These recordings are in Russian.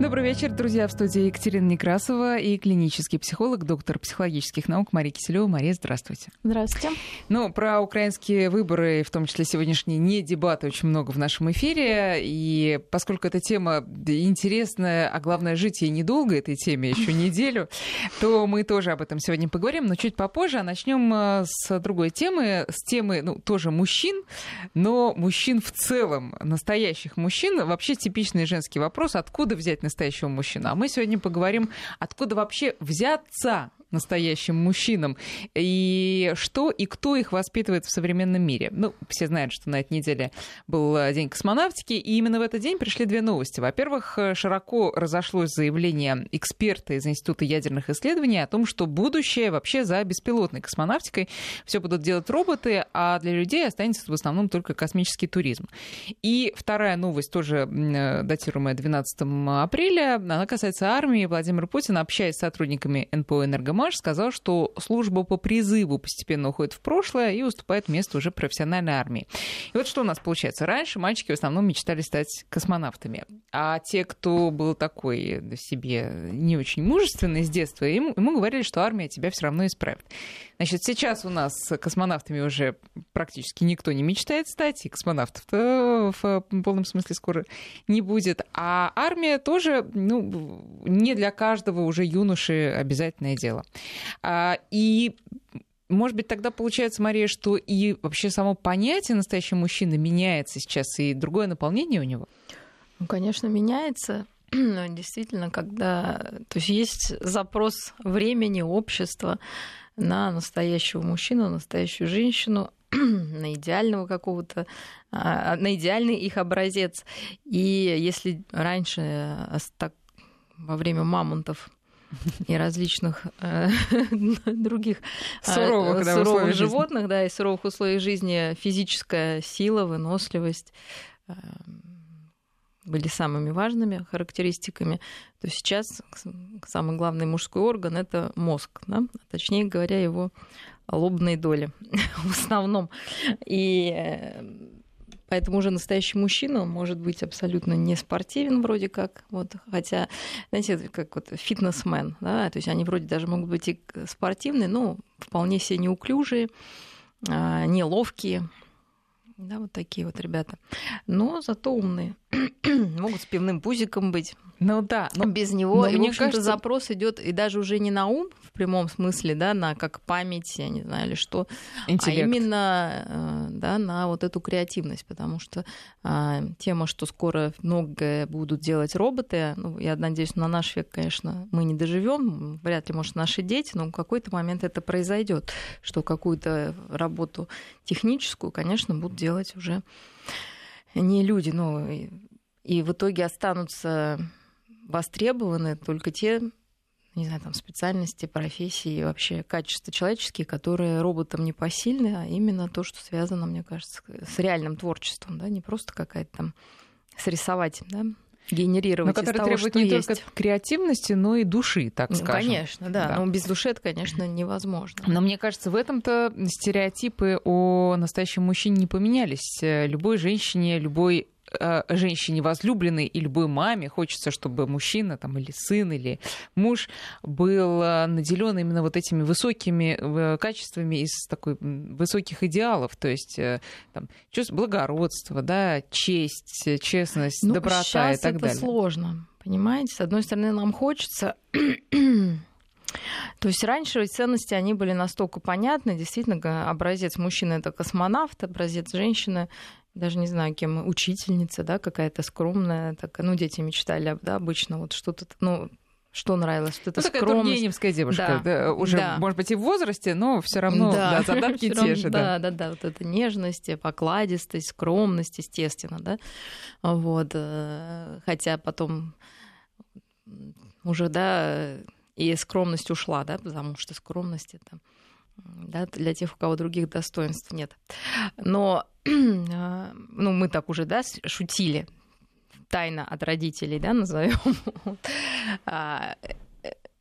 Добрый вечер, друзья. В студии Екатерина Некрасова и клинический психолог, доктор психологических наук Мария Киселева. Мария, здравствуйте. Здравствуйте. Ну, про украинские выборы, в том числе сегодняшние, не дебаты очень много в нашем эфире. И поскольку эта тема интересная, а главное, жить ей недолго, этой теме еще неделю, то мы тоже об этом сегодня поговорим, но чуть попозже. А начнем э, с другой темы, с темы, ну, тоже мужчин, но мужчин в целом, настоящих мужчин. Вообще типичный женский вопрос, откуда взять настоящего мужчину. А мы сегодня поговорим, откуда вообще взяться настоящим мужчинам, и что и кто их воспитывает в современном мире. Ну, все знают, что на этой неделе был День космонавтики, и именно в этот день пришли две новости. Во-первых, широко разошлось заявление эксперта из Института ядерных исследований о том, что будущее вообще за беспилотной космонавтикой. Все будут делать роботы, а для людей останется в основном только космический туризм. И вторая новость, тоже датируемая 12 апреля, она касается армии. Владимир Путин, общаясь с сотрудниками НПО «Энергомар», Маш сказал, что служба по призыву постепенно уходит в прошлое и уступает место уже профессиональной армии. И вот что у нас получается. Раньше мальчики в основном мечтали стать космонавтами. А те, кто был такой себе не очень мужественный с детства, ему, ему говорили, что армия тебя все равно исправит. Значит, сейчас у нас космонавтами уже практически никто не мечтает стать, и космонавтов в полном смысле скоро не будет. А армия тоже, ну, не для каждого уже юноши обязательное дело. А, и может быть, тогда получается, Мария, что и вообще само понятие настоящего мужчины меняется сейчас, и другое наполнение у него? Ну, конечно, меняется. Но действительно, когда... То есть есть запрос времени, общества на настоящего мужчину, настоящую женщину, на идеального какого-то, а, на идеальный их образец. И если раньше э, так, во время мамонтов и различных э, других э, суровых, да, суровых животных, жизни. да, и суровых условий жизни физическая сила, выносливость э, были самыми важными характеристиками, то сейчас самый главный мужской орган это мозг, да? точнее говоря, его лобные доли в основном. И э, Поэтому уже настоящий мужчина может быть абсолютно не спортивен вроде как, вот, хотя, знаете, как вот фитнесмен, да, то есть они вроде даже могут быть и спортивные, но вполне себе неуклюжие, а, неловкие, да, вот такие вот ребята. Но зато умные. Могут с пивным пузиком быть. Ну да. Но, без него, но и, мне в общем-то, кажется... запрос идет и даже уже не на ум в прямом смысле, да, на как память, я не знаю, или что, а Интеллект. а именно э, да, на вот эту креативность, потому что а, тема, что скоро многое будут делать роботы, ну, я надеюсь, на наш век, конечно, мы не доживем, вряд ли, может, наши дети, но в какой-то момент это произойдет, что какую-то работу техническую, конечно, будут делать уже не люди, но и, в итоге останутся востребованы только те не знаю, там, специальности, профессии и вообще качества человеческие, которые роботам не посильны, а именно то, что связано, мне кажется, с реальным творчеством, да, не просто какая-то там срисовать, да, генерировать но который того, требует не есть. только креативности, но и души, так ну, скажем. Конечно, да. да. Но без души это, конечно, невозможно. Но мне кажется, в этом-то стереотипы о настоящем мужчине не поменялись. Любой женщине, любой Э, женщине возлюбленной и любой маме хочется, чтобы мужчина там, или сын, или муж был э, наделен именно вот этими высокими э, качествами из такой высоких идеалов, то есть там, чувство благородства, да, честь, честность, ну, доброта и так это далее. сложно, понимаете? С одной стороны, нам хочется то есть раньше ценности, они были настолько понятны. Действительно, образец мужчины — это космонавт, образец женщины даже не знаю, кем, учительница, да, какая-то скромная, так, ну, дети мечтали, да, обычно вот что-то, ну, что нравилось? Вот это ну, такая тургеневская девушка, да, да, уже, да. может быть, и в возрасте, но все равно да. Да, задатки те же. Да, да, да, вот эта нежность, покладистость, скромность, естественно, да. Вот. Э, хотя потом уже, да, и скромность ушла, да, потому что скромность это да, для тех, у кого других достоинств нет. Но а, ну, мы так уже да, шутили, тайна от родителей, да, назовем.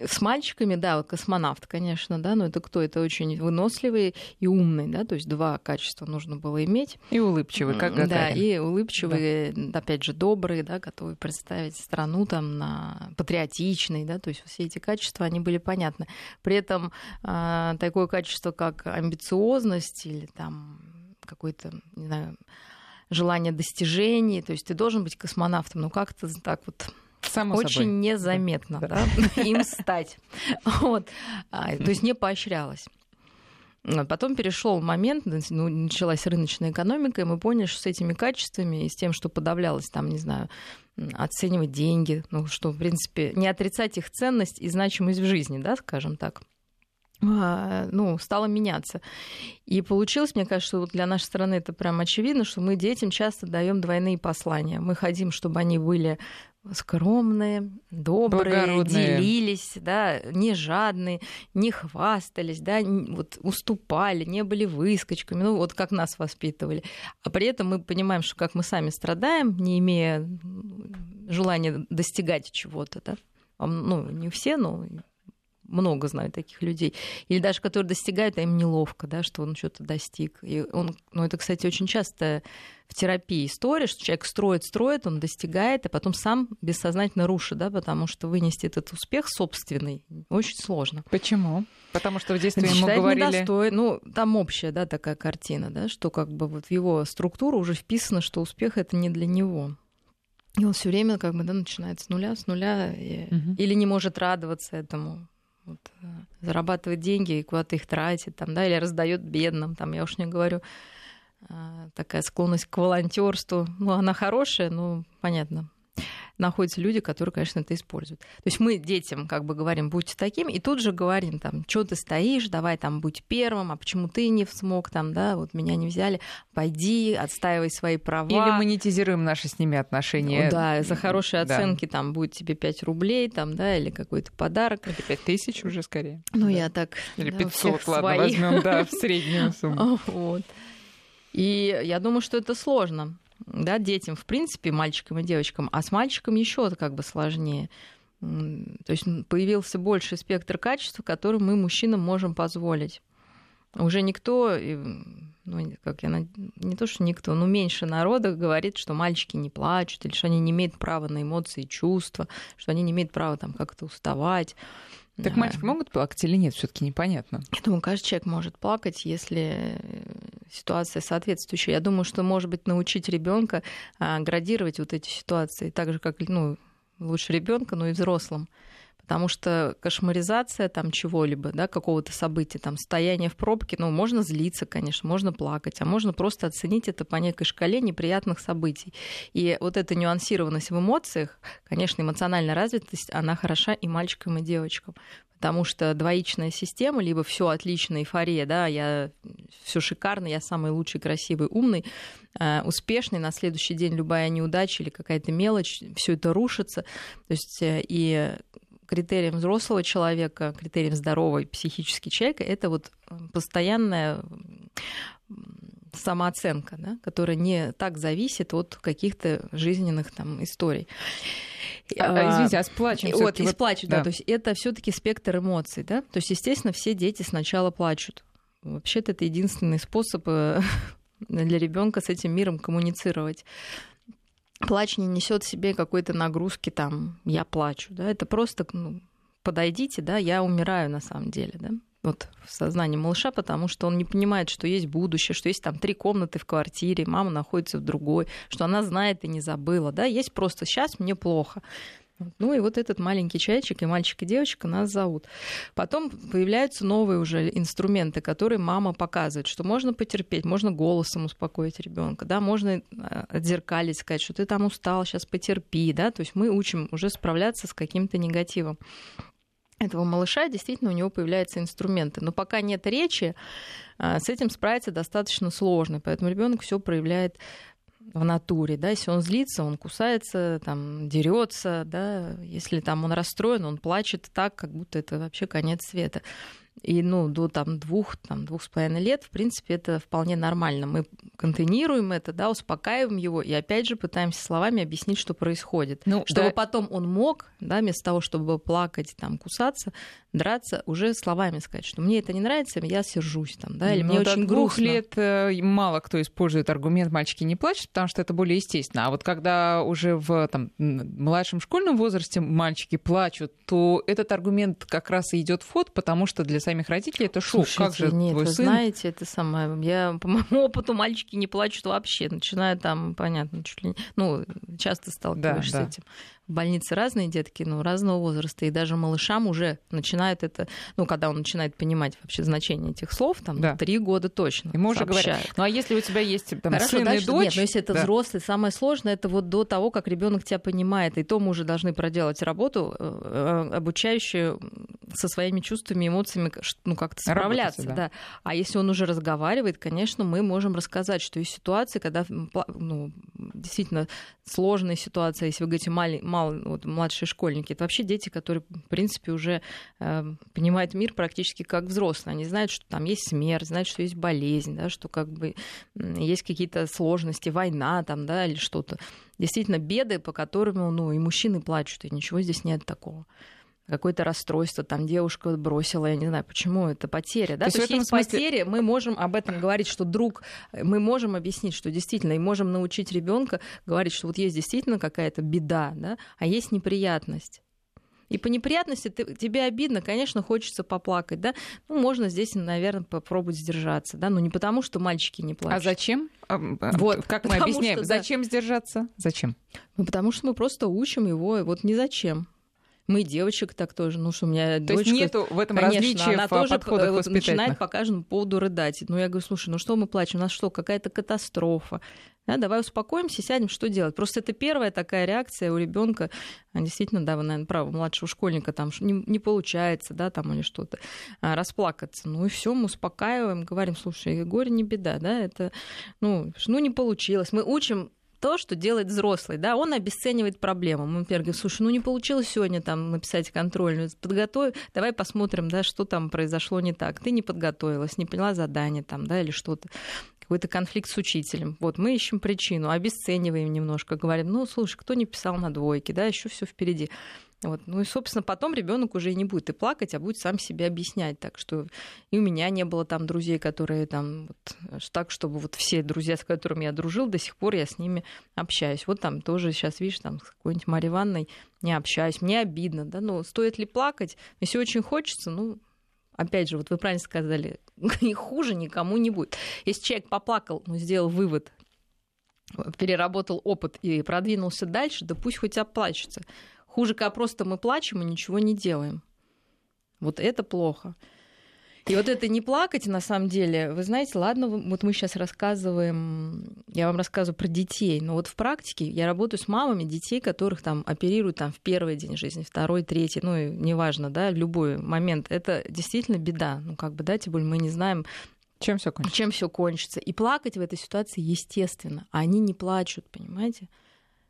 А, с мальчиками, да, вот космонавт, конечно, да, но это кто? Это очень выносливый и умный, да, то есть два качества нужно было иметь. И улыбчивый, как Гагарин. Да, и улыбчивый, да. опять же, добрый, да, готовый представить страну там на патриотичный, да, то есть все эти качества, они были понятны. При этом э, такое качество, как амбициозность или там какой-то, не знаю, желание достижений, то есть ты должен быть космонавтом, ну как-то так вот Само очень собой. незаметно да. Да, им стать. Вот. А, то есть не поощрялось. Потом перешел момент, ну, началась рыночная экономика, и мы поняли, что с этими качествами и с тем, что подавлялось там, не знаю, оценивать деньги, ну, что, в принципе, не отрицать их ценность и значимость в жизни, да, скажем так, а, ну, стало меняться. И получилось, мне кажется, что вот для нашей страны это прям очевидно, что мы детям часто даем двойные послания. Мы хотим, чтобы они были скромные, добрые, делились, да, не жадные, не хвастались, да, вот уступали, не были выскочками, ну вот как нас воспитывали. А при этом мы понимаем, что как мы сами страдаем, не имея желания достигать чего-то, да, ну не все, но много знаю таких людей. Или даже которые достигают, а им неловко, да, что он что-то достиг. И он, ну, это, кстати, очень часто в терапии история, что человек строит, строит, он достигает, а потом сам бессознательно рушит, да, потому что вынести этот успех собственный очень сложно. Почему? Потому что в детстве ему говорили... Недостой. Ну, там общая, да, такая картина, да, что как бы вот в его структуру уже вписано, что успех это не для него. И он все время как бы да, начинает с нуля, с нуля, и... угу. или не может радоваться этому вот, э, зарабатывает деньги и куда-то их тратит, там, да, или раздает бедным, там, я уж не говорю, э, такая склонность к волонтерству. Ну, она хорошая, ну, понятно, находятся люди, которые, конечно, это используют. То есть мы детям как бы говорим, будьте таким, и тут же говорим, там, что ты стоишь, давай там будь первым, а почему ты не смог, там, да, вот меня не взяли, пойди, отстаивай свои права. Или монетизируем наши с ними отношения. Ну, да, за хорошие оценки да. там будет тебе 5 рублей, там, да, или какой-то подарок. Или 5 тысяч уже скорее. Ну, да. я так... Или да, 500, ладно, возьмем, да, в среднюю сумму. Вот. И я думаю, что это сложно да, детям, в принципе, мальчикам и девочкам, а с мальчиком еще как бы сложнее. То есть появился больший спектр качеств, которые мы мужчинам можем позволить. Уже никто, ну, как я, не то, что никто, но меньше народа говорит, что мальчики не плачут, или что они не имеют права на эмоции и чувства, что они не имеют права там как-то уставать. Так мальчики могут плакать или нет, все-таки непонятно. Я думаю, каждый человек может плакать, если ситуация соответствующая. Я думаю, что, может быть, научить ребенка а, градировать вот эти ситуации, так же, как ну, лучше ребенка, но и взрослым. Потому что кошмаризация там чего-либо, да, какого-то события, там, стояние в пробке, ну, можно злиться, конечно, можно плакать, а можно просто оценить это по некой шкале неприятных событий. И вот эта нюансированность в эмоциях, конечно, эмоциональная развитость, она хороша и мальчикам, и девочкам потому что двоичная система, либо все отлично, эйфория, да, я все шикарно, я самый лучший, красивый, умный, э, успешный, на следующий день любая неудача или какая-то мелочь, все это рушится. То есть э, и критерием взрослого человека, критерием здорового психически человека, это вот э, постоянная самооценка, да, которая не так зависит от каких-то жизненных там историй. А, а, извините, а с плачем Вот, и с плачем, да. да. То есть это все таки спектр эмоций, да. То есть, естественно, все дети сначала плачут. Вообще-то это единственный способ э, для ребенка с этим миром коммуницировать плач не несет в себе какой-то нагрузки там, я плачу, да, это просто, ну, подойдите, да, я умираю на самом деле, да, вот в сознании малыша, потому что он не понимает, что есть будущее, что есть там три комнаты в квартире, мама находится в другой, что она знает и не забыла, да, есть просто сейчас мне плохо. Ну и вот этот маленький чайчик и мальчик и девочка нас зовут. Потом появляются новые уже инструменты, которые мама показывает, что можно потерпеть, можно голосом успокоить ребенка, да, можно а, отзеркалить, сказать, что ты там устал, сейчас потерпи, да, то есть мы учим уже справляться с каким-то негативом этого малыша, действительно у него появляются инструменты. Но пока нет речи, а, с этим справиться достаточно сложно. Поэтому ребенок все проявляет в натуре, да, если он злится, он кусается, там, дерется, да, если там он расстроен, он плачет так, как будто это вообще конец света. И ну, до там, двух, там, двух с половиной лет, в принципе, это вполне нормально. Мы контейнируем это, да, успокаиваем его и опять же пытаемся словами объяснить, что происходит. Ну, чтобы да. потом он мог, да, вместо того, чтобы плакать, там, кусаться, драться, уже словами сказать, что мне это не нравится, я сержусь там, да, или ну, мне очень грустно. лет э, мало кто использует аргумент «мальчики не плачут», потому что это более естественно. А вот когда уже в там, младшем школьном возрасте мальчики плачут, то этот аргумент как раз и идет в ход, потому что для самих родителей это шок. Слушайте, как же нет, твой вы сын... знаете, это самое. Я по моему опыту мальчики не плачут вообще, начиная там, понятно, чуть ли не... Ну, часто сталкиваешься да, да. с этим в больнице разные детки, ну, разного возраста, и даже малышам уже начинает это, ну, когда он начинает понимать вообще значение этих слов, там, да. три года точно Ему уже говорят, ну, а если у тебя есть там, Хорошо, дальше, дочь... Нет, но если это да. взрослый, самое сложное, это вот до того, как ребенок тебя понимает, и то мы уже должны проделать работу, э, э, обучающую со своими чувствами, эмоциями, ну, как-то справляться, Работать, да. да. А если он уже разговаривает, конечно, мы можем рассказать, что есть ситуации, когда, ну, действительно сложная ситуация, если вы говорите, мал, мал, вот, младшие школьники, это вообще дети, которые, в принципе, уже э, понимают мир практически как взрослые. Они знают, что там есть смерть, знают, что есть болезнь, да, что как бы есть какие-то сложности, война там, да, или что-то. Действительно, беды, по которым, ну, и мужчины плачут, и ничего здесь нет такого какое-то расстройство, там девушка бросила, я не знаю, почему это потеря. Да? То, То есть есть смысле... потери, мы можем об этом говорить, что друг, мы можем объяснить, что действительно, и можем научить ребенка говорить, что вот есть действительно какая-то беда, да, а есть неприятность. И по неприятности ты, тебе обидно, конечно, хочется поплакать, да. Ну, можно здесь, наверное, попробовать сдержаться, да, но не потому, что мальчики не плачут. А зачем? А, вот, как мы объясняем, что, зачем да. сдержаться? Зачем? Ну, потому что мы просто учим его, вот не зачем. Мы девочек так тоже, ну что у меня То дочка... есть нету в этом конечно, различия она в тоже подходах вот, начинает по каждому поводу рыдать. Ну я говорю, слушай, ну что мы плачем, у нас что, какая-то катастрофа? Да, давай успокоимся, сядем, что делать. Просто это первая такая реакция у ребенка. Действительно, да, вы, наверное, правы, младшего школьника там не, не получается, да, там или что-то, а, расплакаться. Ну и все, мы успокаиваем, говорим, слушай, горе не беда, да, это, ну, ну не получилось. Мы учим то, что делает взрослый, да, он обесценивает проблему. Мы, например, говорим, слушай, ну не получилось сегодня там написать контрольную, подготовь, давай посмотрим, да, что там произошло не так. Ты не подготовилась, не поняла задание там, да, или что-то какой-то конфликт с учителем. Вот мы ищем причину, обесцениваем немножко, говорим, ну, слушай, кто не писал на двойке, да, еще все впереди. Вот. Ну и, собственно, потом ребенок уже не будет и плакать, а будет сам себе объяснять. Так что и у меня не было там друзей, которые там вот, так, чтобы вот все друзья, с которыми я дружил, до сих пор я с ними общаюсь. Вот там тоже сейчас, видишь, там с какой-нибудь Марьей Ивановной не общаюсь, мне обидно, да, ну стоит ли плакать? Если очень хочется, ну, опять же, вот вы правильно сказали, и хуже никому не будет. Если человек поплакал, ну, сделал вывод, переработал опыт и продвинулся дальше, да пусть хоть оплачется. Хуже, когда просто мы плачем и ничего не делаем. Вот это плохо. И вот это не плакать, на самом деле, вы знаете, ладно, вот мы сейчас рассказываем, я вам рассказываю про детей, но вот в практике я работаю с мамами детей, которых там оперируют там в первый день жизни, второй, третий, ну, и неважно, да, любой момент. Это действительно беда. Ну, как бы, да, тем более мы не знаем, чем все кончится. Чем все кончится. И плакать в этой ситуации естественно. А они не плачут, понимаете?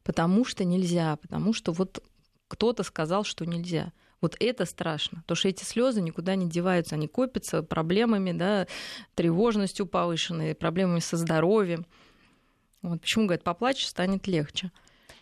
Потому что нельзя, потому что вот кто-то сказал, что нельзя. Вот это страшно, потому что эти слезы никуда не деваются, они копятся проблемами, да, тревожностью повышенной, проблемами со здоровьем. Вот почему, говорят, поплачь, станет легче.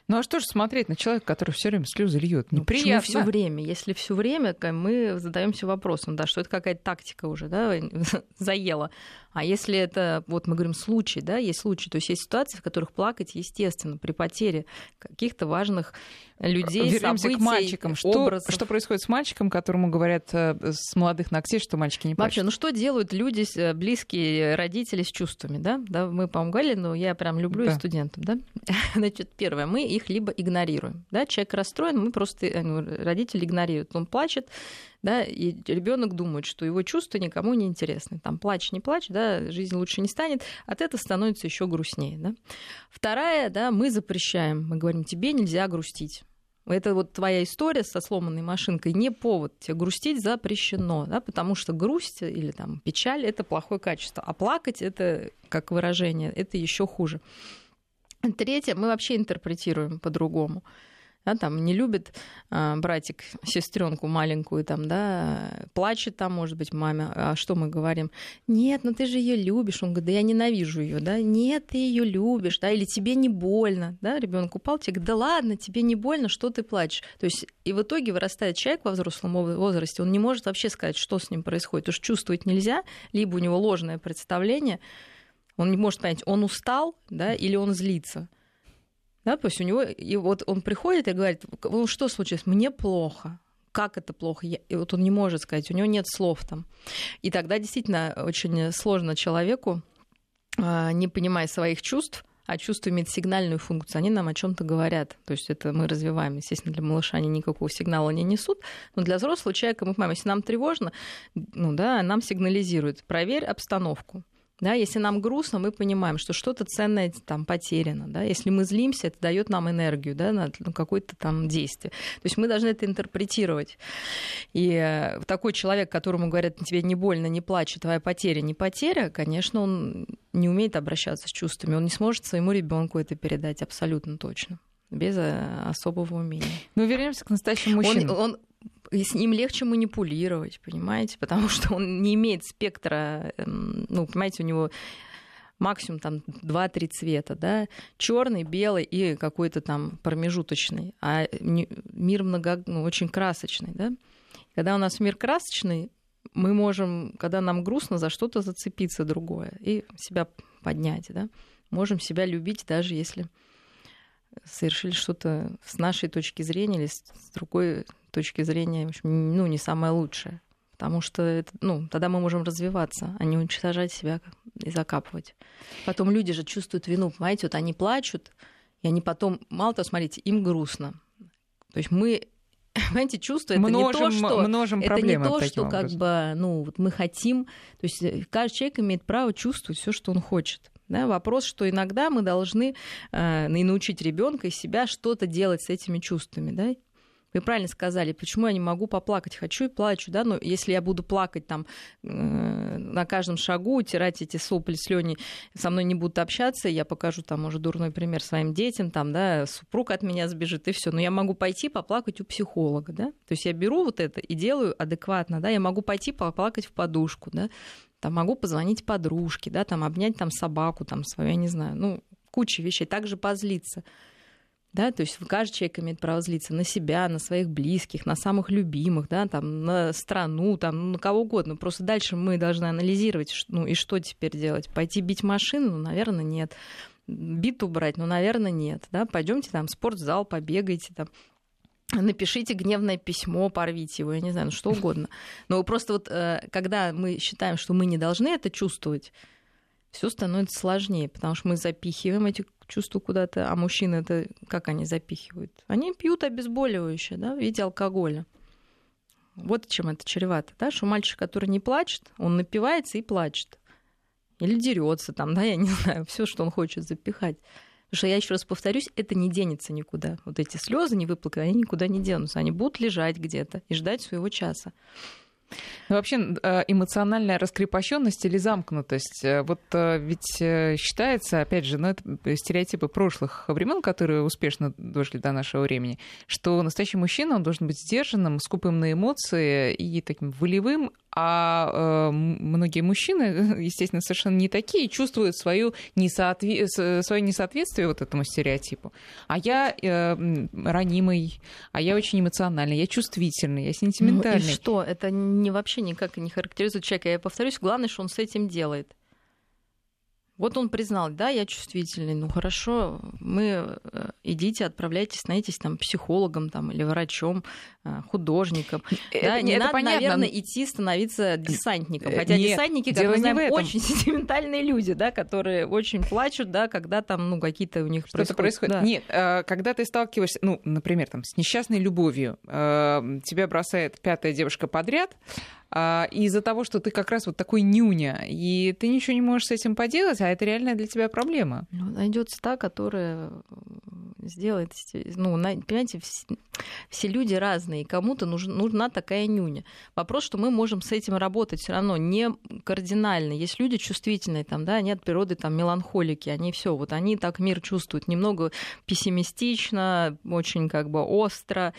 Ну а что же смотреть на человека, который все время слезы льет? Неприятно. Ну, все время. Если все время, мы задаемся вопросом, да, что это какая-то тактика уже, да, заела. А если это, вот мы говорим, случай, да, есть случай, то есть есть ситуации, в которых плакать, естественно, при потере каких-то важных людей, Вернемся событий, к мальчикам. Что, что происходит с мальчиком, которому говорят э, с молодых ногтей, что мальчики не плачут? Вообще, ну что делают люди, э, близкие родители с чувствами, да? да мы, по-моему, говорили, но я прям люблю да. студентов, да? Значит, первое, мы их либо игнорируем, да? Человек расстроен, мы просто, ну, родители игнорируют, он плачет, да, и ребенок думает, что его чувства никому не интересны. Там плачь, не плачь, да, жизнь лучше не станет, от этого становится еще грустнее. Да. Вторая, да, мы запрещаем, мы говорим, тебе нельзя грустить. Это вот твоя история со сломанной машинкой не повод. Тебе грустить запрещено, да, потому что грусть или там печаль это плохое качество, а плакать это как выражение, это еще хуже. Третье, мы вообще интерпретируем по-другому. Да, там не любит а, братик сестренку маленькую, там, да, плачет там, может быть, маме, а что мы говорим? Нет, ну ты же ее любишь. Он говорит, да я ненавижу ее, да, нет, ты ее любишь, да, или тебе не больно, да, ребенок упал, тебе говорит, да ладно, тебе не больно, что ты плачешь? То есть и в итоге вырастает человек во взрослом возрасте, он не может вообще сказать, что с ним происходит, что чувствовать нельзя, либо у него ложное представление, он не может понять, он устал, да, или он злится. Да, то есть у него, и вот он приходит и говорит, ну что случилось, мне плохо, как это плохо, я, и вот он не может сказать, у него нет слов там. И тогда действительно очень сложно человеку, а, не понимая своих чувств, а чувство имеет сигнальную функцию, они нам о чем-то говорят. То есть это мы развиваем. Естественно, для малыша они никакого сигнала не несут, но для взрослого человека мы понимаем, если нам тревожно, ну да, нам сигнализирует, проверь обстановку. Да, если нам грустно, мы понимаем, что что-то ценное там потеряно. Да? Если мы злимся, это дает нам энергию да, на какое-то там действие. То есть мы должны это интерпретировать. И э, такой человек, которому говорят, тебе не больно, не плачь, твоя потеря не потеря, конечно, он не умеет обращаться с чувствами, он не сможет своему ребенку это передать абсолютно точно без э, особого умения. Ну, вернемся к настоящему мужчине. Он, он и с ним легче манипулировать, понимаете, потому что он не имеет спектра, эм, ну, понимаете, у него максимум там 2-3 цвета, да, черный, белый и какой-то там промежуточный, а мир много, ну, очень красочный, да. Когда у нас мир красочный, мы можем, когда нам грустно, за что-то зацепиться другое и себя поднять, да. Можем себя любить, даже если совершили что-то с нашей точки зрения или с другой точки зрения, в общем, ну, не самое лучшее. Потому что это, ну, тогда мы можем развиваться, а не уничтожать себя и закапывать. Потом люди же чувствуют вину, понимаете, вот они плачут, и они потом, мало того, смотрите, им грустно. То есть мы понимаете, чувство это множим, не то, что множим это не то, что как бы, ну, вот мы хотим. То есть э, каждый человек имеет право чувствовать все, что он хочет. Да, вопрос, что иногда мы должны э, научить ребенка и себя что-то делать с этими чувствами, да, вы правильно сказали, почему я не могу поплакать? Хочу и плачу, да, но если я буду плакать там э, на каждом шагу, утирать эти сопли, слюни, со мной не будут общаться, я покажу там уже дурной пример своим детям, там, да, супруг от меня сбежит и все. Но я могу пойти поплакать у психолога, да, то есть я беру вот это и делаю адекватно, да, я могу пойти поплакать в подушку, да, там могу позвонить подружке, да, там обнять там собаку, там свою, я не знаю, ну, куча вещей, также позлиться. Да, то есть каждый человек имеет право злиться на себя, на своих близких, на самых любимых, да, там, на страну, там, на кого угодно. Просто дальше мы должны анализировать, ну и что теперь делать? Пойти бить машину? Ну, наверное, нет. Бит убрать? Ну, наверное, нет. Да? Пойдемте там в спортзал, побегайте, там, напишите гневное письмо, порвите его, я не знаю, ну, что угодно. Но просто вот э, когда мы считаем, что мы не должны это чувствовать, все становится сложнее, потому что мы запихиваем эти чувства куда-то, а мужчины это как они запихивают? Они пьют обезболивающее, да, в виде алкоголя. Вот чем это чревато, да, что мальчик, который не плачет, он напивается и плачет. Или дерется там, да, я не знаю, все, что он хочет запихать. Потому что я еще раз повторюсь, это не денется никуда. Вот эти слезы не выплаканы, они никуда не денутся. Они будут лежать где-то и ждать своего часа. Ну, вообще э, эмоциональная раскрепощенность или замкнутость. Э, вот э, ведь считается, опять же, ну, это стереотипы прошлых времен, которые успешно дошли до нашего времени, что настоящий мужчина, он должен быть сдержанным, скупым на эмоции и таким волевым, а э, многие мужчины, естественно, совершенно не такие, чувствуют свою несоотве... свое несоответствие вот этому стереотипу. А я э, ранимый, а я очень эмоциональный, я чувствительный, я сентиментальный. Ну и что? Это не, вообще никак не характеризует человека. Я повторюсь, главное, что он с этим делает. Вот он признал, да, я чувствительный, ну хорошо, мы э, идите, отправляйтесь, становитесь там психологом там, или врачом, э, художником. Это, да, не это надо, понятно. наверное, идти становиться десантником. Хотя Нет, десантники, как мы знаем, очень сентиментальные люди, да, которые очень плачут, да, когда там, ну, какие-то у них Что-то происходит. Да. Нет, э, когда ты сталкиваешься, ну, например, там, с несчастной любовью, тебя бросает пятая девушка подряд, а, из-за того, что ты как раз вот такой нюня, и ты ничего не можешь с этим поделать, а это реальная для тебя проблема. Ну, найдется та, которая сделает. Ну, понимаете, все, все люди разные, кому-то нужна, нужна такая нюня. Вопрос, что мы можем с этим работать все равно не кардинально. Есть люди чувствительные, там, да, они от природы там меланхолики, они все, вот они так мир чувствуют, немного пессимистично, очень как бы остро,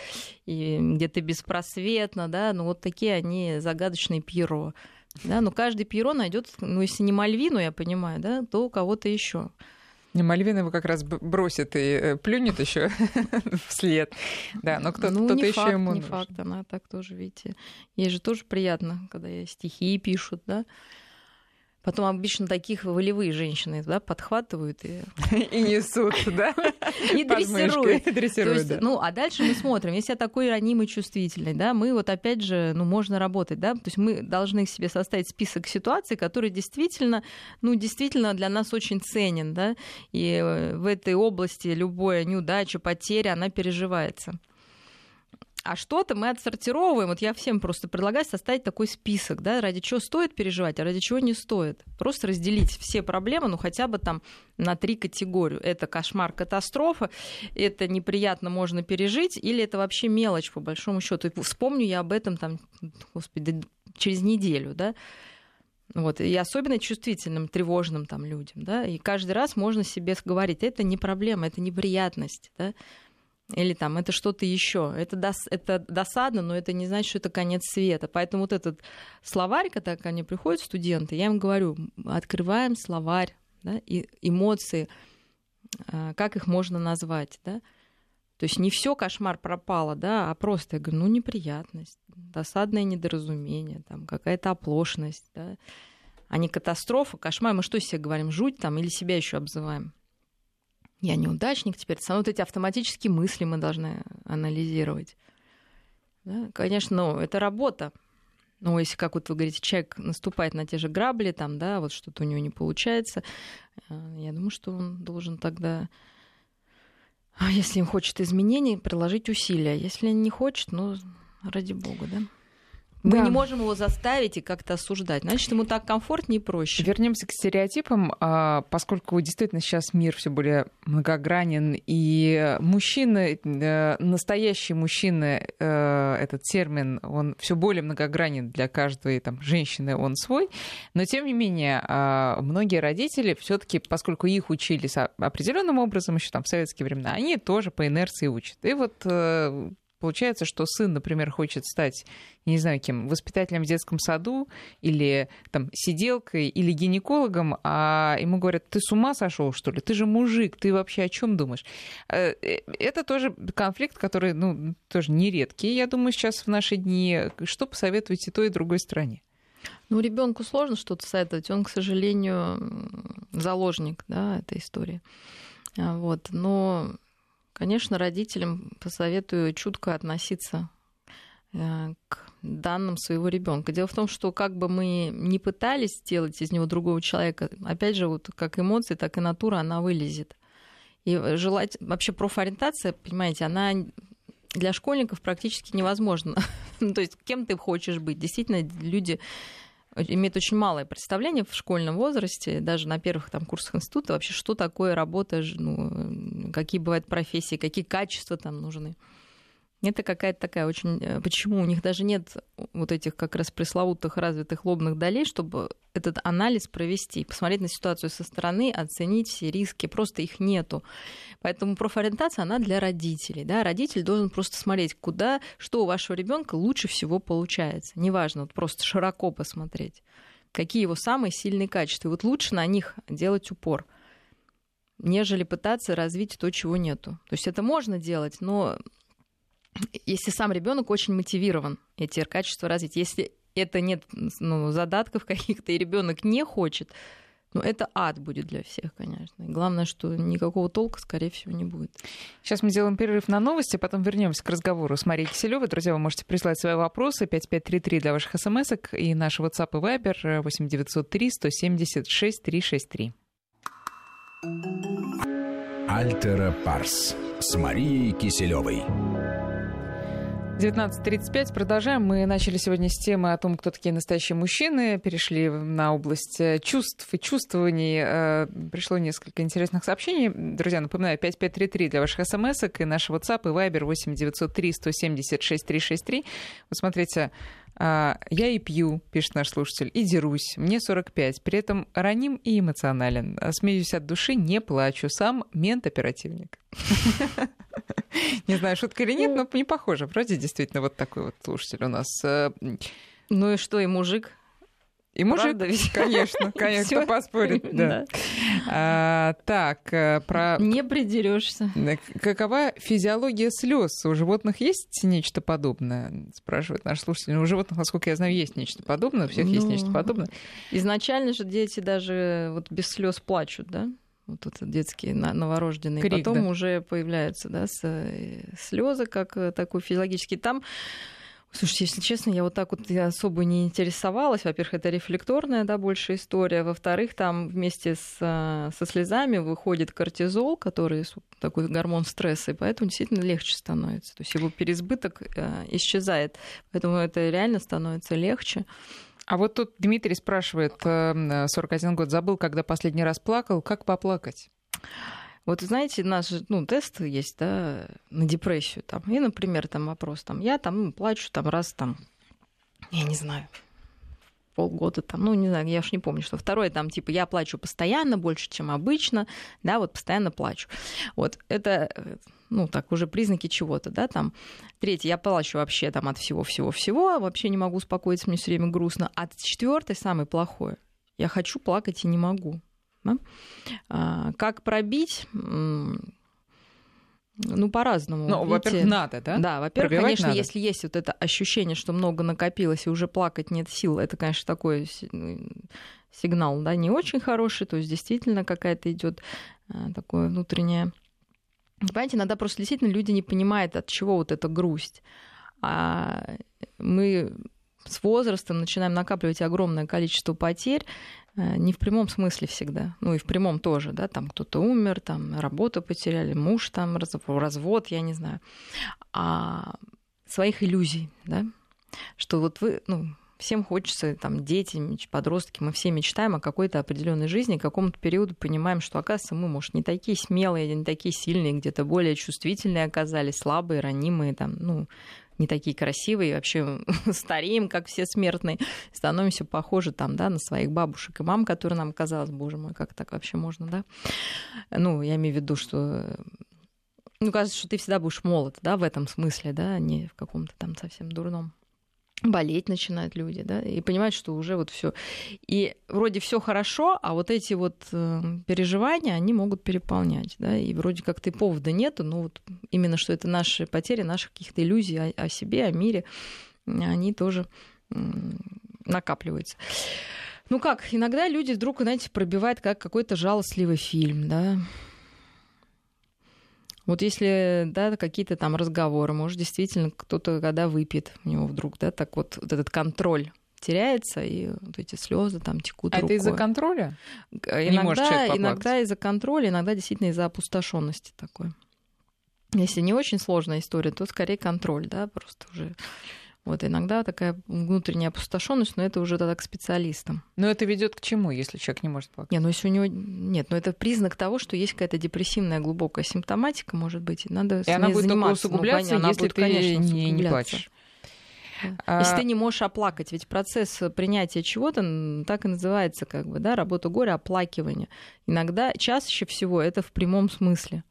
и где-то беспросветно, да, ну вот такие они загадочные пьеро. Да, но каждый пьеро найдет, ну, если не Мальвину, я понимаю, да, то кого-то еще. Не, Мальвина его как раз бросит и э, плюнет еще вслед. Да, но кто-то ну, кто еще факт, ему. Не факт, она так тоже, видите. Ей же тоже приятно, когда стихи пишут, да. Потом обычно таких волевые женщины да, подхватывают и... и несут, да? И дрессируют. дрессируют да. Ну, а дальше мы смотрим. Если я такой ранимый, чувствительный, да, мы вот опять же, ну, можно работать, да, то есть мы должны себе составить список ситуаций, которые действительно, ну, действительно для нас очень ценен, да, и э, в этой области любая неудача, потеря, она переживается. А что-то мы отсортировываем. Вот я всем просто предлагаю составить такой список, да, ради чего стоит переживать, а ради чего не стоит. Просто разделить все проблемы, ну, хотя бы там на три категории. Это кошмар, катастрофа, это неприятно можно пережить, или это вообще мелочь, по большому счету. Вспомню я об этом там, господи, через неделю, да. Вот, и особенно чувствительным, тревожным там людям, да, и каждый раз можно себе говорить, это не проблема, это неприятность, да, или там это что-то еще. Это, дос, это досадно, но это не значит, что это конец света. Поэтому вот этот словарь, когда ко мне приходят студенты, я им говорю, открываем словарь, да, и эмоции, а, как их можно назвать, да. То есть не все кошмар пропало, да, а просто я говорю, ну неприятность, досадное недоразумение, там какая-то оплошность, да, а не катастрофа, кошмар. Мы что себе говорим, жуть там или себя еще обзываем? Я неудачник теперь. Сам вот эти автоматические мысли мы должны анализировать. Да? Конечно, ну, это работа. Но если, как вот вы говорите, человек наступает на те же грабли, там, да, вот что-то у него не получается, э, я думаю, что он должен тогда, а если им хочет изменений, приложить усилия. Если не хочет, ну, ради бога, да. Мы да. не можем его заставить и как-то осуждать. Значит, ему так комфортнее и проще. Вернемся к стереотипам, а, поскольку действительно сейчас мир все более многогранен, и мужчины, э, настоящие мужчины, э, этот термин, он все более многогранен для каждой там, женщины, он свой. Но тем не менее, а, многие родители все-таки, поскольку их учили определенным образом еще там в советские времена, они тоже по инерции учат. И вот э, Получается, что сын, например, хочет стать, не знаю кем, воспитателем в детском саду или там сиделкой или гинекологом, а ему говорят, ты с ума сошел, что ли? Ты же мужик, ты вообще о чем думаешь? Э, э, это тоже конфликт, который, ну, тоже нередкий, я думаю, сейчас в наши дни. Что посоветовать и той, и другой стране? Ну, ребенку сложно что-то советовать. Он, к сожалению, заложник да, этой истории. А, вот. Но Конечно, родителям посоветую чутко относиться э, к данным своего ребенка. Дело в том, что как бы мы не пытались сделать из него другого человека, опять же, вот как эмоции, так и натура, она вылезет. И желать вообще профориентация, понимаете, она для школьников практически невозможна. Ну, то есть кем ты хочешь быть? Действительно, люди имеет очень малое представление в школьном возрасте, даже на первых там, курсах института, вообще, что такое работа, ну, какие бывают профессии, какие качества там нужны. Это какая-то такая очень... Э, почему у них даже нет вот этих как раз пресловутых развитых лобных долей, чтобы этот анализ провести, посмотреть на ситуацию со стороны, оценить все риски, просто их нету. Поэтому профориентация, она для родителей. Да? Родитель должен просто смотреть, куда, что у вашего ребенка лучше всего получается. Неважно, вот просто широко посмотреть, какие его самые сильные качества. И вот лучше на них делать упор нежели пытаться развить то, чего нету. То есть это можно делать, но если сам ребенок очень мотивирован эти качества развить, если это нет ну, задатков каких-то, и ребенок не хочет, ну, это ад будет для всех, конечно. И главное, что никакого толка, скорее всего, не будет. Сейчас мы сделаем перерыв на новости, потом вернемся к разговору с Марией Киселевой. Друзья, вы можете прислать свои вопросы 5533 для ваших смс и наш WhatsApp и Viber 8903 176 363. Альтера Парс с Марией Киселевой. 19.35. Продолжаем. Мы начали сегодня с темы о том, кто такие настоящие мужчины. Перешли на область э, чувств и чувствований. Э, пришло несколько интересных сообщений. Друзья, напоминаю, 5533 для ваших смс и наш WhatsApp и Viber 8903 170 6363. Вот смотрите, а, я и пью, пишет наш слушатель, и дерусь. Мне 45. При этом раним и эмоционален. Смеюсь от души, не плачу. Сам мент-оперативник. Не знаю, шутка или нет, но не похоже. Вроде действительно вот такой вот слушатель у нас. Э, ну и что, и мужик? И мужик, Правда ведь? конечно, конечно, кто поспорит. Да. А, так, э, про... Не придерешься. Какова физиология слез? У животных есть нечто подобное? Спрашивает наш слушатель. У животных, насколько я знаю, есть нечто подобное, у всех ну, есть нечто подобное. Изначально же дети даже вот без слез плачут, да? Тут детские новорожденные, Крик, потом да. уже появляются да, э, слезы как э, такой физиологический. Там Слушайте, если честно, я вот так вот особо не интересовалась. Во-первых, это рефлекторная, да, больше история. Во-вторых, там вместе с, э, со слезами выходит кортизол, который такой гормон стресса, и поэтому действительно легче становится. То есть его переизбыток исчезает. Поэтому это реально становится легче. А вот тут Дмитрий спрашивает, 41 э, год забыл, когда последний раз плакал, как поплакать? Вот знаете, наш ну, тест есть, да, на депрессию. Там. И, например, там вопрос, там, я там ну, плачу там раз там, я не знаю, полгода там, ну, не знаю, я уж не помню, что. Второе, там, типа, я плачу постоянно, больше, чем обычно, да, вот постоянно плачу. Вот это, ну, так, уже признаки чего-то, да, там. Третье, я плачу вообще там от всего-всего-всего, вообще не могу успокоиться, мне все время грустно. А четвертое, самое плохое, я хочу плакать и не могу. Да? А, как пробить? Ну, по-разному. Ну, во-первых, надо, да? Да, во-первых, Пробивать конечно, надо. если есть вот это ощущение, что много накопилось и уже плакать нет сил, это, конечно, такой сигнал, да, не очень хороший, то есть действительно какая-то идет а, такое внутреннее... Понимаете, иногда просто действительно люди не понимают, от чего вот эта грусть. А мы с возрастом начинаем накапливать огромное количество потерь, Э, не в прямом смысле всегда, ну и в прямом тоже, да, там кто-то умер, там работу потеряли, муж там, развод, я не знаю, а своих иллюзий, да, что вот вы, ну, всем хочется, там, дети, подростки, мы все мечтаем о какой-то определенной жизни, какому-то периоду понимаем, что, оказывается, мы, может, не такие смелые, не такие сильные, где-то более чувствительные оказались, слабые, ранимые, там, ну, не такие красивые, вообще стареем, как все смертные, становимся похожи там, да, на своих бабушек и мам, которые нам казалось, боже мой, как так вообще можно, да? Ну, я имею в виду, что ну, кажется, что ты всегда будешь молод, да, в этом смысле, да, а не в каком-то там совсем дурном болеть начинают люди, да, и понимают, что уже вот все. И вроде все хорошо, а вот эти вот э, переживания, они могут переполнять, да, и вроде как ты повода нету, но вот именно что это наши потери, наших каких-то иллюзий о, о себе, о мире, они тоже накапливаются. Ну как, иногда люди вдруг, знаете, пробивают как какой-то жалостливый фильм, да, вот если, да, какие-то там разговоры, может, действительно кто-то, когда выпьет, у него вдруг, да, так вот, вот этот контроль теряется, и вот эти слезы там текут. А рукой. это из-за контроля? Иногда, иногда из-за контроля, иногда действительно из-за опустошенности такой. Если не очень сложная история, то скорее контроль, да, просто уже вот иногда такая внутренняя опустошенность, но это уже тогда к специалистам. Но это ведет к чему, если человек не может плакать? Нет, ну если у него нет, но это признак того, что есть какая-то депрессивная глубокая симптоматика, может быть, и надо и с она ней будет заниматься. Усугубляться, ну, если будет, ты конечно, не, не плачешь. А... Если ты не можешь оплакать, ведь процесс принятия чего-то так и называется, как бы, да, работа горя, оплакивание. Иногда, чаще всего, это в прямом смысле.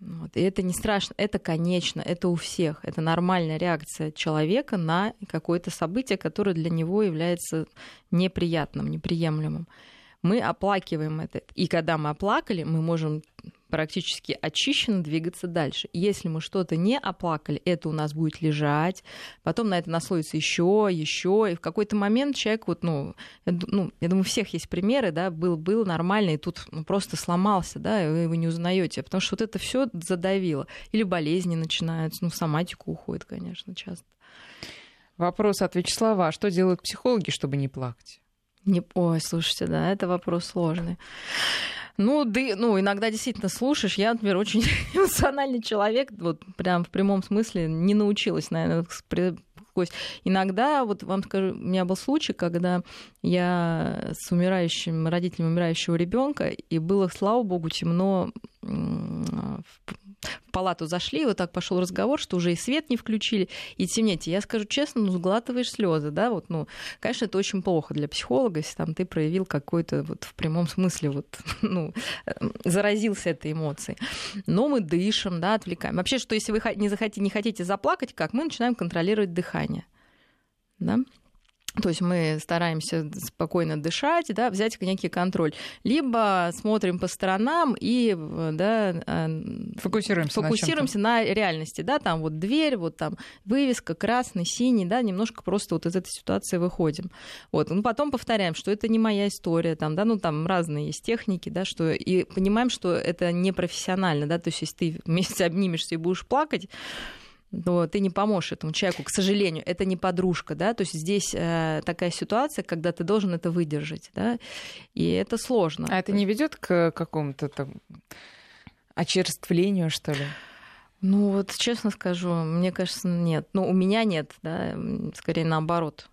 Вот. И это не страшно, это конечно, это у всех. Это нормальная реакция человека на какое-то событие, которое для него является неприятным, неприемлемым мы оплакиваем это. И когда мы оплакали, мы можем практически очищенно двигаться дальше. Если мы что-то не оплакали, это у нас будет лежать, потом на это наслоится еще, еще, и в какой-то момент человек вот, ну, ну, я думаю, у всех есть примеры, да, был, был нормально, и тут ну, просто сломался, да, и вы его не узнаете, потому что вот это все задавило. Или болезни начинаются, ну, в соматику уходит, конечно, часто. Вопрос от Вячеслава. А что делают психологи, чтобы не плакать? Не... Ой, слушайте, да, это вопрос сложный. Ну, да, ну, иногда действительно слушаешь. Я, например, очень эмоциональный человек, вот прям в прямом смысле не научилась, наверное, кость. Иногда, вот вам скажу, у меня был случай, когда я с умирающим, родителем умирающего ребенка, и было, слава богу, темно в палату зашли, и вот так пошел разговор, что уже и свет не включили, и темнете. Я скажу честно, ну, сглатываешь слезы, да, вот, ну, конечно, это очень плохо для психолога, если там ты проявил какой-то вот в прямом смысле вот, ну, заразился этой эмоцией. Но мы дышим, да, отвлекаем. Вообще, что если вы не захотите, не хотите заплакать, как мы начинаем контролировать дыхание, да, то есть мы стараемся спокойно дышать, да, взять некий контроль. Либо смотрим по сторонам и да, а, фокусируемся, фокусируемся на, на реальности. Да, там вот дверь, вот там вывеска красный, синий, да, немножко просто вот из этой ситуации выходим. Вот. Ну, потом повторяем, что это не моя история, там, да, ну там разные есть техники, да, что и понимаем, что это не профессионально, да, то есть если ты вместе обнимешься и будешь плакать, то ты не поможешь этому человеку, к сожалению, это не подружка, да, то есть здесь э, такая ситуация, когда ты должен это выдержать, да, и это сложно. А это не ведет к какому-то там очерствлению, что ли? Ну вот, честно скажу, мне кажется, нет. Ну, у меня нет, да, скорее наоборот.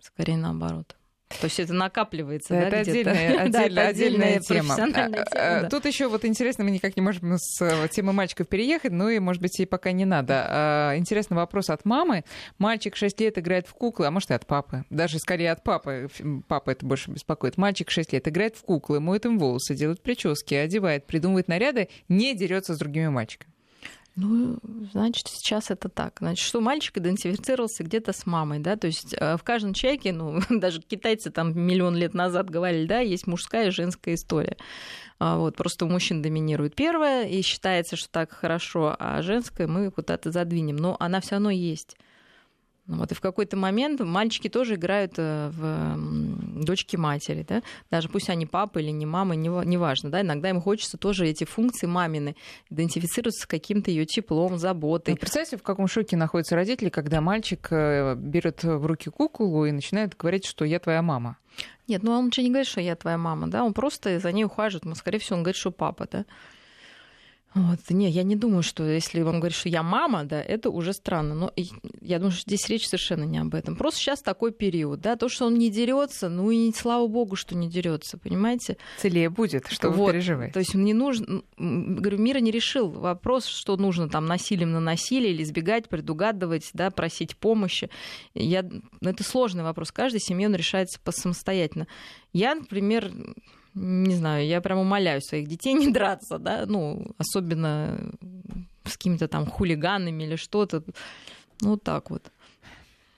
Скорее наоборот. То есть это накапливается, это да, отдельная, отдельная, да, отдельная тема. А, тема а, да. Тут еще вот интересно, мы никак не можем с э, темы мальчиков переехать, ну и, может быть, и пока не надо. А, интересный вопрос от мамы. Мальчик 6 лет играет в куклы, а может и от папы. Даже скорее от папы. Папа это больше беспокоит. Мальчик 6 лет играет в куклы, моет им волосы, делает прически, одевает, придумывает наряды, не дерется с другими мальчиками. Ну, значит, сейчас это так. Значит, что мальчик идентифицировался где-то с мамой, да, то есть э, в каждом человеке, ну, даже китайцы там миллион лет назад говорили, да, есть мужская и женская история. А вот, просто у мужчин доминирует первая, и считается, что так хорошо, а женская мы куда-то задвинем. Но она все равно есть. Ну вот, и в какой-то момент мальчики тоже играют э, в дочки матери, да? даже пусть они папа или не мама, неважно, да? иногда им хочется тоже эти функции мамины идентифицироваться с каким-то ее теплом, заботой. Ну, представьте, в каком шоке находятся родители, когда мальчик э, берет в руки куклу и начинает говорить, что я твоя мама. Нет, ну он ничего не говорит, что я твоя мама, да, он просто за ней ухаживает, но, скорее всего, он говорит, что папа, да. Вот. Не, я не думаю, что если он говорит, что я мама, да, это уже странно. Но я думаю, что здесь речь совершенно не об этом. Просто сейчас такой период, да, то, что он не дерется, ну и слава богу, что не дерется, понимаете? Целее будет, что вот. вы переживаете. То есть мне нужно, говорю, мира не решил вопрос, что нужно там насилием на насилие или избегать, предугадывать, да, просить помощи. Я, это сложный вопрос. Каждой семье он решается самостоятельно. Я, например, не знаю, я прям умоляю своих детей не драться, да, ну, особенно с какими-то там хулиганами или что-то. Ну, так вот.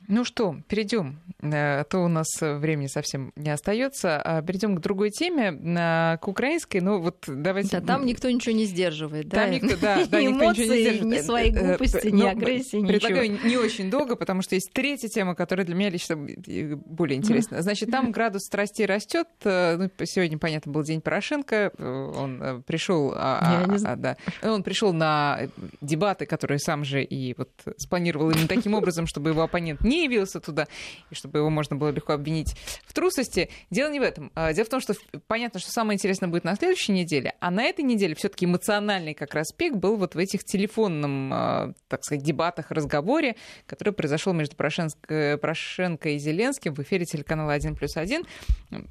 Ну что, перейдем, э, а то у нас времени совсем не остается. А перейдем к другой теме, к украинской. Ну вот давайте. Да, там никто ничего не сдерживает, да? Там никто, да, да, никто ничего не сдерживает. Ни своей э, глупости, ни агрессии, ничего. Предлагаю не очень долго, потому что есть третья тема, которая для меня лично более интересна. Значит, там градус страсти растет. Э, ну, сегодня, понятно, был день Порошенко. Он пришел, а, а, да, он пришел на дебаты, которые сам же и вот спланировал именно таким образом, чтобы его оппонент не не явился туда, и чтобы его можно было легко обвинить в трусости. Дело не в этом. А, дело в том, что понятно, что самое интересное будет на следующей неделе, а на этой неделе все-таки эмоциональный как раз пик был вот в этих телефонном, а, так сказать, дебатах, разговоре, который произошел между Порошенко, Порошенко и Зеленским в эфире телеканала 1 плюс 1.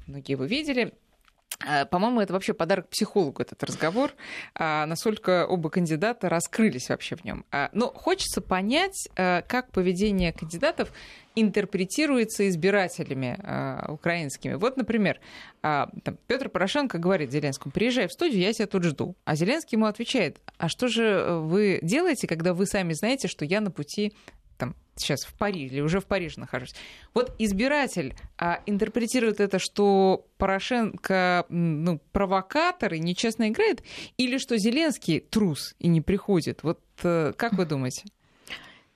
Многие его видели. Э, по-моему, это вообще подарок психологу, этот разговор, а, насколько оба кандидата раскрылись вообще в нем. А, но хочется понять, э, как поведение кандидатов интерпретируется избирателями э, украинскими. Вот, например, Петр Порошенко говорит Зеленскому, приезжай в студию, я тебя тут жду. А Зеленский ему отвечает, а что же вы делаете, когда вы сами знаете, что я на пути там, сейчас в Париже, или уже в Париже нахожусь. Вот избиратель а, интерпретирует это, что Порошенко ну, провокатор и нечестно играет, или что Зеленский трус и не приходит. Вот а, как вы думаете?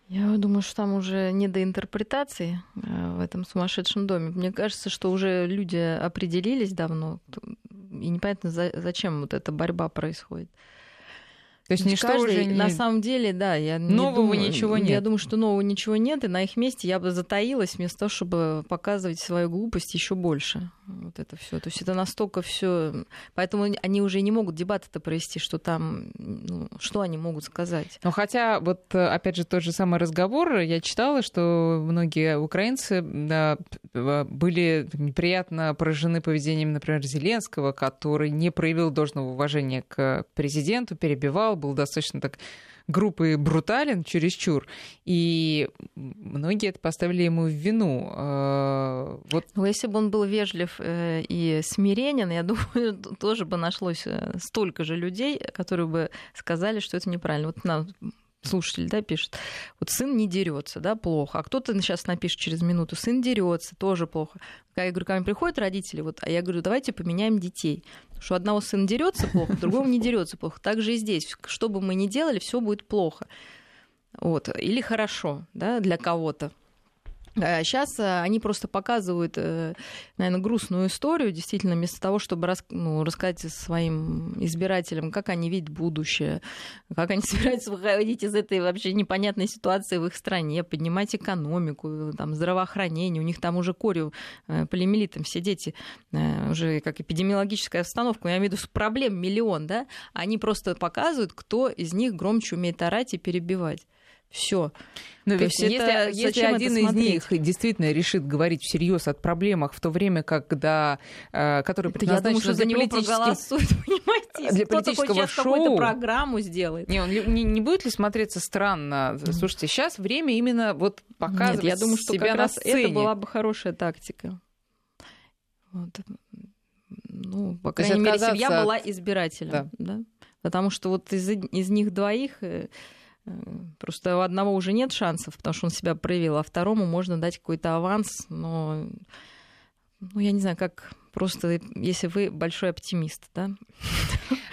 Я думаю, что там уже не до интерпретации э, в этом сумасшедшем доме. Мне кажется, что уже люди определились давно, и непонятно, зачем вот эта борьба происходит. То есть ничто каждый, уже не... На самом деле, да, я нового не думаю, ничего нет. Я думаю, что нового ничего нет, и на их месте я бы затаилась вместо того, чтобы показывать свою глупость еще больше. Вот это все. То есть это настолько все. Поэтому они уже не могут дебаты-то провести, что там, ну, что они могут сказать. Ну, хотя, вот опять же, тот же самый разговор, я читала, что многие украинцы да, были неприятно поражены поведением, например, Зеленского, который не проявил должного уважения к президенту, перебивал, был достаточно так группы брутален чересчур, и многие это поставили ему в вину. А, вот. Ну, если бы он был вежлив э, и смиренен, я думаю, тоже бы нашлось э, столько же людей, которые бы сказали, что это неправильно. Вот нам слушатель, да, пишет, вот сын не дерется, да, плохо. А кто-то сейчас напишет через минуту, сын дерется, тоже плохо. Я говорю, ко мне приходят родители, вот, а я говорю, давайте поменяем детей. Что одного сына дерется плохо, другого не дерется плохо. Так же и здесь. Что бы мы ни делали, все будет плохо. Вот. Или хорошо, да, для кого-то. Сейчас э, они просто показывают, э, наверное, грустную историю, действительно, вместо того, чтобы рас, ну, рассказать своим избирателям, как они видят будущее, как они собираются выходить из этой вообще непонятной ситуации в их стране, поднимать экономику, там, здравоохранение. У них там уже корью э, полимелитом все дети, уже как эпидемиологическая обстановка, я имею в виду, проблем миллион, да, они просто показывают, кто из них громче умеет орать и перебивать. Все. Но То ведь если, это, если один из них действительно решит говорить всерьез о проблемах в то время, когда, э, который предназначен я думаю, что за него проголосуют, понимаете? Для политического шоу. какую-то программу сделает. Не, он, не, не будет ли смотреться странно? Слушайте, сейчас время именно вот показывать Нет, я думаю, что себя как раз сцене. это была бы хорошая тактика. Вот. Ну, по крайней мере, семья была избирателем. Да. Да? Потому что вот из, из них двоих э, Просто у одного уже нет шансов, потому что он себя проявил, а второму можно дать какой-то аванс, но ну, я не знаю, как просто, если вы большой оптимист, да?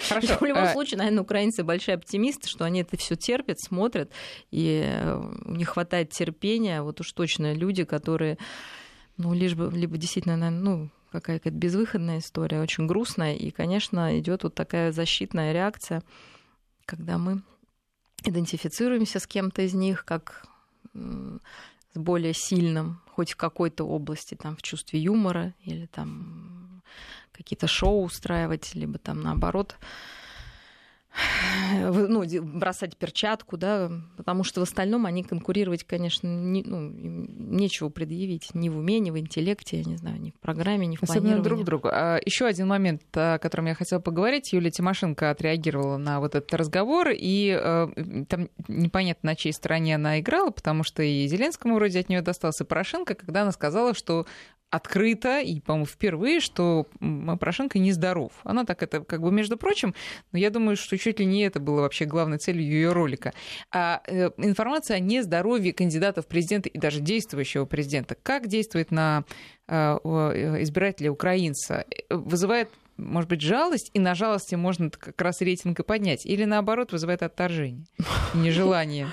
Хорошо. В любом э, случае, наверное, украинцы большие оптимисты, что они это все терпят, смотрят, и у них хватает терпения. Вот уж точно люди, которые, ну, лишь бы, либо действительно, наверное, ну, какая-то безвыходная история, очень грустная, и, конечно, идет вот такая защитная реакция, когда мы идентифицируемся с кем-то из них как с более сильным, хоть в какой-то области, там, в чувстве юмора или там какие-то шоу устраивать, либо там наоборот ну, бросать перчатку, да, потому что в остальном они конкурировать, конечно, не, ну, нечего предъявить ни в уме, ни в интеллекте, я не знаю, ни в программе, ни в Особенно друг другу. А еще один момент, о котором я хотела поговорить. Юлия Тимошенко отреагировала на вот этот разговор, и э, там непонятно, на чьей стороне она играла, потому что и Зеленскому вроде от нее достался Порошенко, когда она сказала, что открыто и, по-моему, впервые, что Порошенко нездоров. Она так это, как бы, между прочим, но я думаю, что чуть ли не это было вообще главной целью ее ролика. А э, информация о нездоровье кандидата в президенты и даже действующего президента, как действует на э, избирателя украинца, вызывает может быть, жалость, и на жалости можно как раз рейтинг и поднять, или наоборот вызывает отторжение, нежелание.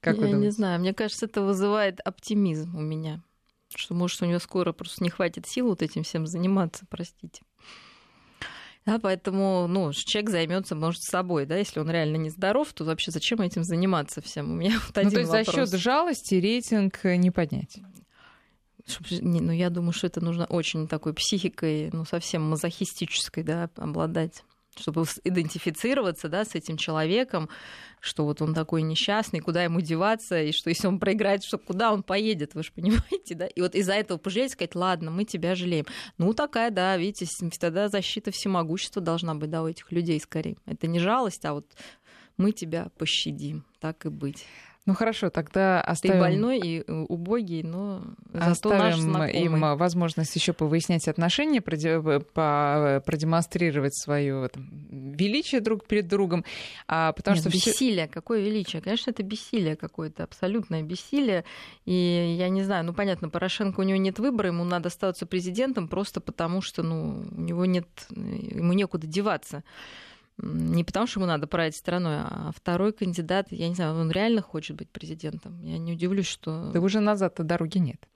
Как Я не знаю, мне кажется, это вызывает оптимизм у меня что, может, у него скоро просто не хватит сил вот этим всем заниматься, простите. Да, поэтому, ну, человек займется, может, собой, да, если он реально нездоров, то вообще зачем этим заниматься всем? У меня вот один ну, то есть вопрос. за счет жалости рейтинг не поднять? ну, я думаю, что это нужно очень такой психикой, ну, совсем мазохистической, да, обладать чтобы идентифицироваться да, с этим человеком, что вот он такой несчастный, куда ему деваться, и что если он проиграет, что куда он поедет, вы же понимаете, да? И вот из-за этого пожалеть, сказать, ладно, мы тебя жалеем. Ну, такая, да, видите, тогда защита всемогущества должна быть, да, у этих людей скорее. Это не жалость, а вот мы тебя пощадим, так и быть. Ну хорошо, тогда оставим... Ты больной и э, убогий, но зато оставим наш им возможность еще повыяснять отношения, продемонстрировать свое там, величие друг перед другом. А, потому Нет, что бессилие, какое величие? Конечно, это бессилие какое-то, абсолютное бессилие. И я не знаю, ну понятно, Порошенко у него нет выбора, ему надо оставаться президентом просто потому, что ну, у него нет, ему некуда деваться не потому, что ему надо править страной, а второй кандидат, я не знаю, он реально хочет быть президентом. Я не удивлюсь, что... Да уже назад-то дороги нет.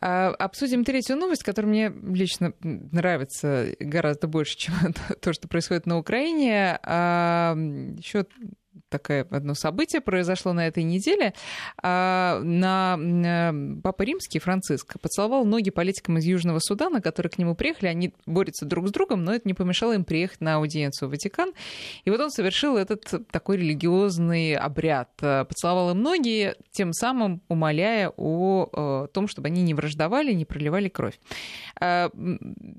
А, обсудим третью новость, которая мне лично нравится гораздо больше, чем то, что происходит на Украине. А, Еще такое одно событие произошло на этой неделе. А, на Папа Римский, Франциск, поцеловал ноги политикам из Южного Судана, которые к нему приехали. Они борются друг с другом, но это не помешало им приехать на аудиенцию в Ватикан. И вот он совершил этот такой религиозный обряд. Поцеловал им ноги, тем самым умоляя о том, чтобы они не враждовали, не проливали кровь. А,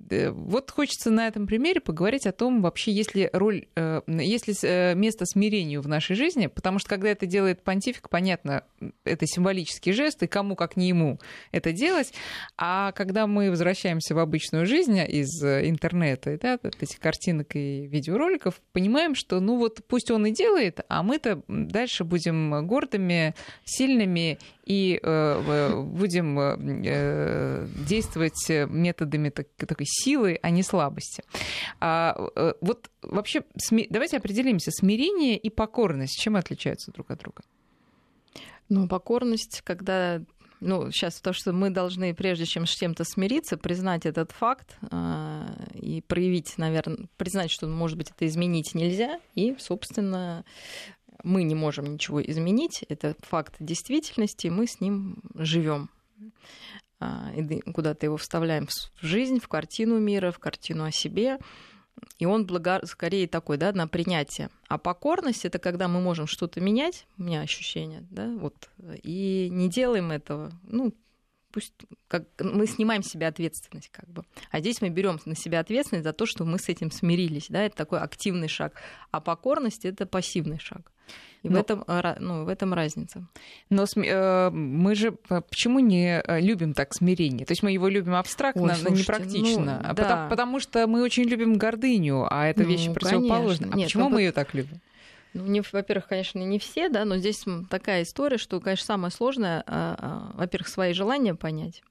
э, вот хочется на этом примере поговорить о том, вообще, есть ли роль, э, есть ли э, место смирению в нашей жизни, потому что когда это делает понтифик, понятно, это символический жест, и кому, как не ему, это делать. А когда мы возвращаемся в обычную жизнь из интернета, да, эти картинок и видеороликов, понимаем, что ну вот пусть он и делает, а мы-то дальше будем гордыми, сильными и э, будем э, действовать методами так, такой силы, а не слабости. А, э, вот вообще, давайте определимся, смирение и покорность, чем отличаются друг от друга? Ну, покорность, когда ну, сейчас то, что мы должны, прежде чем с чем-то смириться, признать этот факт э, и проявить, наверное, признать, что, может быть, это изменить нельзя, и, собственно, мы не можем ничего изменить, это факт действительности, мы с ним живем. А, куда-то его вставляем в жизнь, в картину мира, в картину о себе. И он благо... скорее такой, да, на принятие. А покорность это когда мы можем что-то менять, у меня ощущение, да, вот, и не делаем этого, ну, пусть как мы снимаем с себя ответственность, как бы. А здесь мы берем на себя ответственность за то, что мы с этим смирились, да, это такой активный шаг. А покорность это пассивный шаг. И но, в, этом, ну, в этом разница. Но э, мы же почему не э, любим так смирение? То есть мы его любим абстрактно, Ой, слушайте, но не практично. Ну, да. потому, потому что мы очень любим гордыню, а это ну, вещи противоположные. А Нет, почему мы ее так любим? Ну, не, во-первых, конечно, не все, да, но здесь такая история, что, конечно, самое сложное, а, а, во-первых, свои желания понять.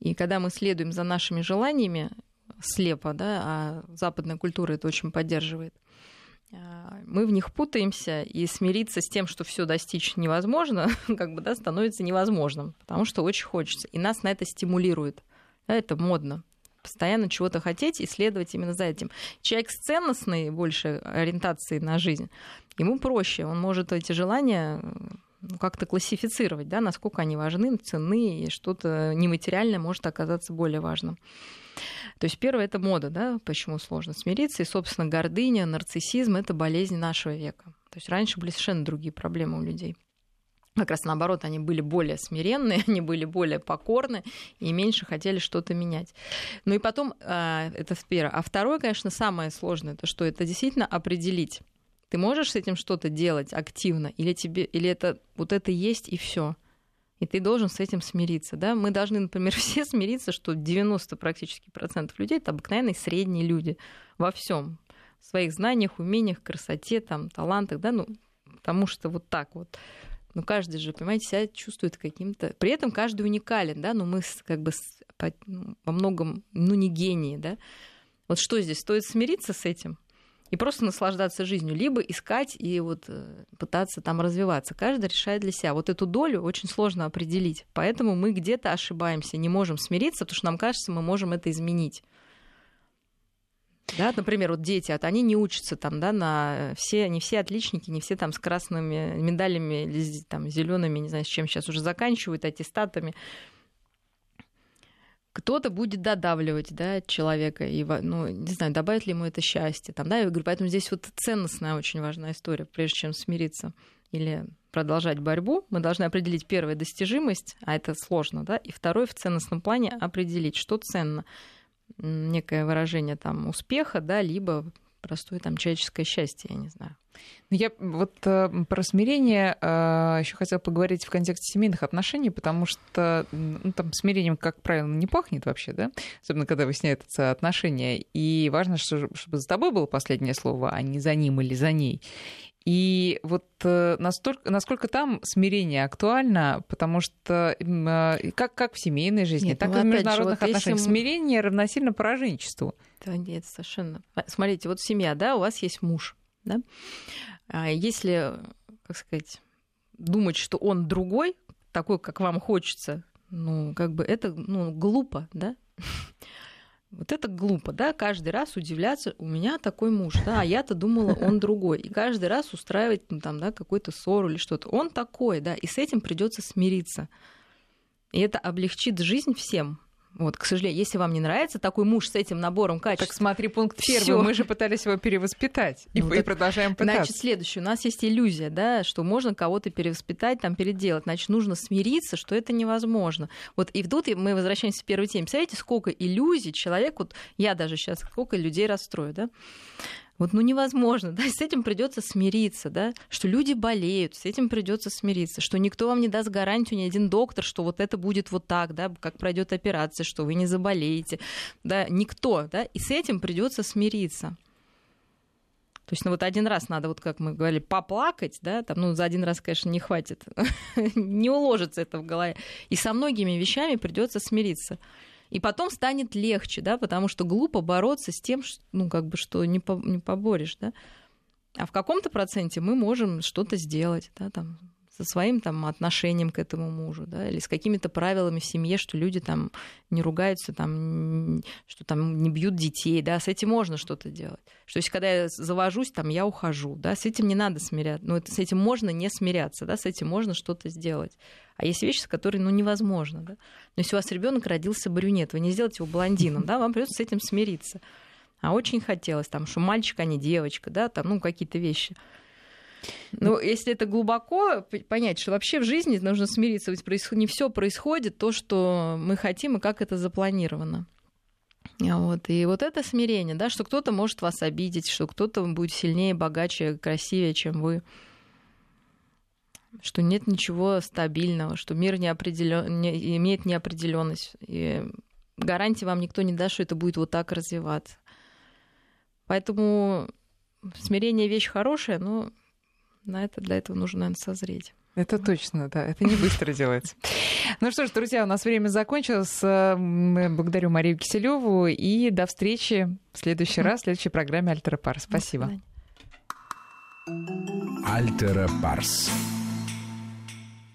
И когда мы следуем за нашими желаниями слепо, да, а западная культура это очень поддерживает, а, мы в них путаемся, и смириться с тем, что все достичь невозможно, как бы, да, становится невозможным, потому что очень хочется. И нас на это стимулирует. Да, это модно. Постоянно чего-то хотеть и следовать именно за этим. Человек с ценностной больше ориентацией на жизнь, ему проще. Он может эти желания ну, как-то классифицировать, да, насколько они важны, ценны, и что-то нематериальное может оказаться более важным. То есть первое это мода, да, почему сложно смириться, и, собственно, гордыня, нарциссизм — это болезнь нашего века. То есть раньше были совершенно другие проблемы у людей. Как раз наоборот, они были более смиренные, они были более покорны и меньше хотели что-то менять. Ну и потом, а, это первое. А второе, конечно, самое сложное, то что это действительно определить. Ты можешь с этим что-то делать активно, или тебе, или это вот это есть и все и ты должен с этим смириться. Да? Мы должны, например, все смириться, что 90 практически процентов людей это обыкновенные средние люди во всем, в своих знаниях, умениях, красоте, там, талантах, да, ну, потому что вот так вот. Ну, каждый же, понимаете, себя чувствует каким-то... При этом каждый уникален, да, но мы как бы ну, во многом, ну, не гении, да. Вот что здесь? Стоит смириться с этим? и просто наслаждаться жизнью, либо искать и вот э, пытаться там развиваться. Каждый решает для себя. Вот эту долю очень сложно определить, поэтому мы где-то ошибаемся, не можем смириться, потому что нам кажется, мы можем это изменить. Да, например, вот дети, вот они не учатся там, да, на все, не все отличники, не все там с красными медалями или там зелеными, не знаю, с чем сейчас уже заканчивают, аттестатами кто-то будет додавливать да, человека, и, ну, не знаю, добавит ли ему это счастье. Там, да, я говорю, поэтому здесь вот ценностная очень важная история, прежде чем смириться или продолжать борьбу, мы должны определить первое достижимость, а это сложно, да, и второе в ценностном плане определить, что ценно. Некое выражение там успеха, да, либо простое там человеческое счастье, я не знаю. Ну, я вот э, про смирение э, еще хотела поговорить в контексте семейных отношений, потому что ну, там смирением, как правило, не пахнет вообще, да, особенно когда выясняются отношения. И важно, что, чтобы за тобой было последнее слово, а не за ним или за ней. И вот э, настолько, насколько там смирение актуально, потому что э, как, как в семейной жизни, нет, так ну, и в международных же, вот отношениях если... смирение равносильно пораженчеству. Да нет, совершенно. Смотрите, вот семья, да, у вас есть муж, да? А если, как сказать, думать, что он другой, такой, как вам хочется, ну, как бы это ну, глупо, да? Вот это глупо, да, каждый раз удивляться, у меня такой муж, да, а я-то думала, он другой. И каждый раз устраивать ну, там, да, какой-то ссору или что-то. Он такой, да, и с этим придется смириться. И это облегчит жизнь всем. Вот, к сожалению, если вам не нравится такой муж с этим набором качеств. Так смотри, пункт первый. Всё. Мы же пытались его перевоспитать. И, ну, и продолжаем пытаться. Значит, следующее. У нас есть иллюзия, да, что можно кого-то перевоспитать, там, переделать. Значит, нужно смириться, что это невозможно. Вот и тут мы возвращаемся к первой теме. Представляете, сколько иллюзий человек, вот я даже сейчас, сколько людей расстрою, да? Вот, ну невозможно, да, с этим придется смириться, да, что люди болеют, с этим придется смириться, что никто вам не даст гарантию, ни один доктор, что вот это будет вот так, да, как пройдет операция, что вы не заболеете, да, никто, да, и с этим придется смириться. То есть, ну вот один раз надо, вот как мы говорили, поплакать, да, там, ну за один раз, конечно, не хватит, не уложится это в голове. И со многими вещами придется смириться. И потом станет легче, да, потому что глупо бороться с тем, что, ну, как бы, что не, по, не поборешь, да. А в каком-то проценте мы можем что-то сделать, да, там, со своим там отношением к этому мужу, да, или с какими-то правилами в семье, что люди там не ругаются, там, что там не бьют детей, да, с этим можно что-то делать. Что если когда я завожусь, там, я ухожу, да, с этим не надо смиряться, это, с этим можно не смиряться, да, с этим можно что-то сделать. А есть вещи, с которыми, ну, невозможно, да. Но если у вас ребенок родился брюнет, вы не сделаете его блондином, да, вам придется с этим смириться. А очень хотелось, там, что мальчик, а не девочка, да, там, ну, какие-то вещи. Ну, если это глубоко понять, что вообще в жизни нужно смириться, ведь не все происходит то, что мы хотим и как это запланировано. Вот. И вот это смирение, да, что кто-то может вас обидеть, что кто-то будет сильнее, богаче, красивее, чем вы, что нет ничего стабильного, что мир неопределен... не... имеет неопределенность. И гарантии вам никто не даст, что это будет вот так развиваться. Поэтому смирение вещь хорошая, но на это, для этого нужно, наверное, созреть. Это точно, да. Это не быстро делается. Ну что ж, друзья, у нас время закончилось. Благодарю Марию Киселеву и до встречи в следующий раз, в следующей программе Альтера Парс. Спасибо. Альтера Парс.